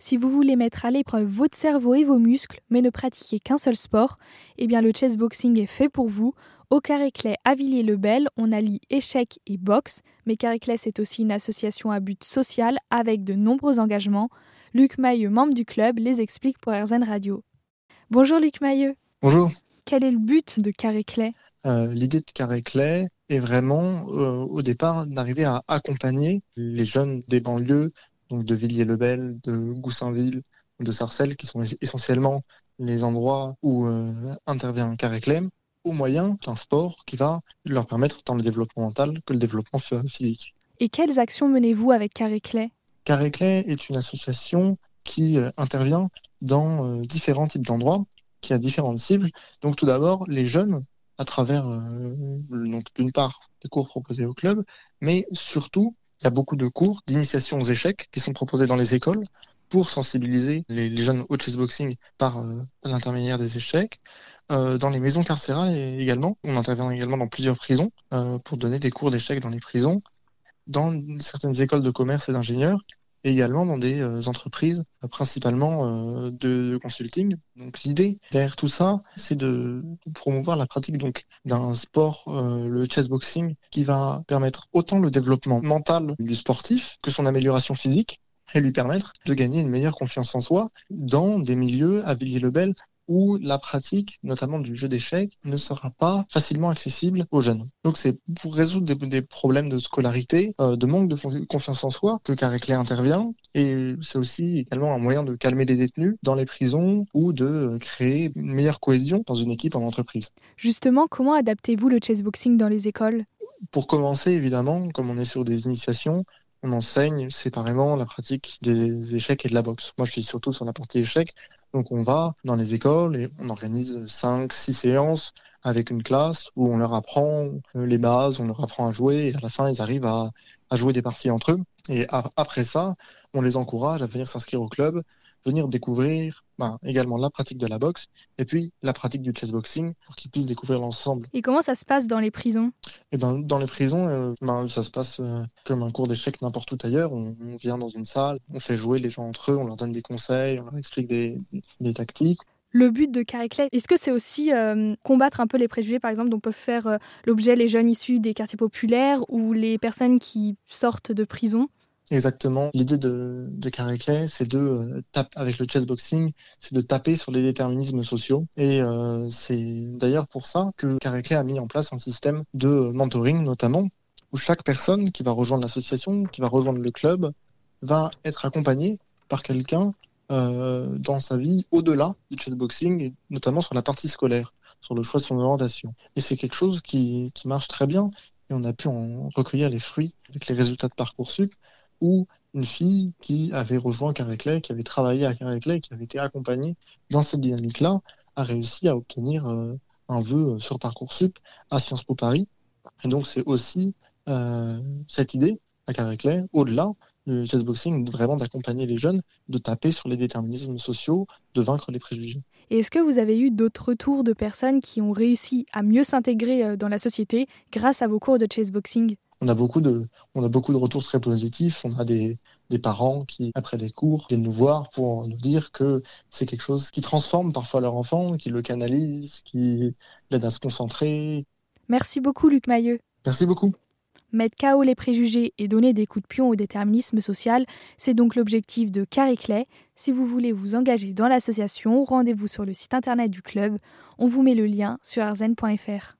Si vous voulez mettre à l'épreuve votre cerveau et vos muscles, mais ne pratiquer qu'un seul sport, eh bien le chessboxing est fait pour vous. Au Carré-Clay à Villiers-le-Bel, on allie échecs et boxe, mais Carré-Clay c'est aussi une association à but social avec de nombreux engagements. Luc Mailleux, membre du club, les explique pour RZN Radio. Bonjour Luc Mailleux. Bonjour. Quel est le but de Carré-Clay? Euh, L'idée de Carré-Clay est vraiment euh, au départ d'arriver à accompagner les jeunes des banlieues, donc de Villiers-le-Bel, de Goussainville, de Sarcelles, qui sont essentiellement les endroits où euh, intervient Carré-Clay, au moyen d'un sport qui va leur permettre tant le développement mental que le développement physique. Et quelles actions menez-vous avec Carré-Clay Carré-Clay est une association qui intervient dans différents types d'endroits, qui a différentes cibles. Donc tout d'abord, les jeunes à travers, euh, donc d'une part, les cours proposés au club, mais surtout, il y a beaucoup de cours d'initiation aux échecs qui sont proposés dans les écoles pour sensibiliser les, jeunes au chessboxing par euh, l'intermédiaire des échecs. Euh, dans les maisons carcérales également, on intervient également dans plusieurs prisons pour donner des cours d'échecs dans les prisons. Dans certaines écoles de commerce et d'ingénieurs, et également dans des euh, entreprises euh, principalement euh, de, consulting. Donc l'idée derrière tout ça, c'est de, promouvoir la pratique donc d'un sport, le chessboxing, qui va permettre autant le développement mental du sportif que son amélioration physique et lui permettre de gagner une meilleure confiance en soi dans des milieux à Villiers-le-Bel où la pratique, notamment du jeu d'échecs, ne sera pas facilement accessible aux jeunes. Donc c'est pour résoudre des, problèmes de scolarité, euh, de manque de confiance en soi que Carré intervient. Et c'est aussi également un moyen de calmer les détenus dans les prisons ou de créer une meilleure cohésion dans une équipe en entreprise. Justement, comment adaptez-vous le chessboxing dans les écoles? Pour commencer, évidemment, comme on est sur des initiations, on enseigne séparément la pratique des échecs et de la boxe. Moi, je suis surtout sur la partie échecs. Donc, on va dans les écoles et on organise 5, 6 séances avec une classe où on leur apprend euh, les bases, on leur apprend à jouer et à la fin, ils arrivent à, jouer des parties entre eux. Et après ça, on les encourage à venir s'inscrire au club venir découvrir ben, également la pratique de la boxe et puis la pratique du chessboxing pour qu'ils puissent découvrir l'ensemble. Et comment ça se passe dans les prisons? Et eh ben, Dans les prisons, euh, ben, ça se passe euh, comme un cours d'échecs n'importe où ailleurs. On, vient dans une salle, on fait jouer les gens entre eux, on leur donne des conseils, on leur explique des, des tactiques. Le but de Carré est-ce que c'est aussi euh, combattre un peu les préjugés, par exemple, dont peuvent faire l'objet les jeunes issus des quartiers populaires ou les personnes qui sortent de prison? Exactement. L'idée de, de Carré c'est de euh, taper avec le chessboxing, c'est de taper sur les déterminismes sociaux. Et euh, c'est d'ailleurs pour ça que Carré a mis en place un système de mentoring, notamment, où chaque personne qui va rejoindre l'association, qui va rejoindre le club, va être accompagnée par quelqu'un euh, dans sa vie au-delà du chessboxing, notamment sur la partie scolaire, sur le choix de son orientation. Et c'est quelque chose qui, qui marche très bien. Et on a pu en recueillir les fruits avec les résultats de Parcoursup ou une fille qui avait rejoint Carré qui avait travaillé à Carré qui avait été accompagnée dans cette dynamique-là, a réussi à obtenir euh, un vœu euh, sur Parcoursup à Sciences Po Paris. Et donc c'est aussi euh, cette idée à Carré au-delà du chessboxing, vraiment d'accompagner les jeunes, de taper sur les déterminismes sociaux, de vaincre les préjugés. Et est-ce que vous avez eu d'autres retours de personnes qui ont réussi à mieux s'intégrer dans la société grâce à vos cours de chessboxing on a beaucoup de, on a beaucoup de retours très positifs. On a des, des parents qui, après les cours, viennent nous voir pour nous dire que c'est quelque chose qui transforme parfois leur enfant, qui le canalise, qui l'aide à se concentrer. Merci beaucoup, Luc Mailleux. Merci beaucoup. Mettre KO les préjugés et donner des coups de pion au déterminisme social, c'est donc l'objectif de Carré Clay. Si vous voulez vous engager dans l'association, rendez-vous sur le site internet du club. On vous met le lien sur arzen.fr.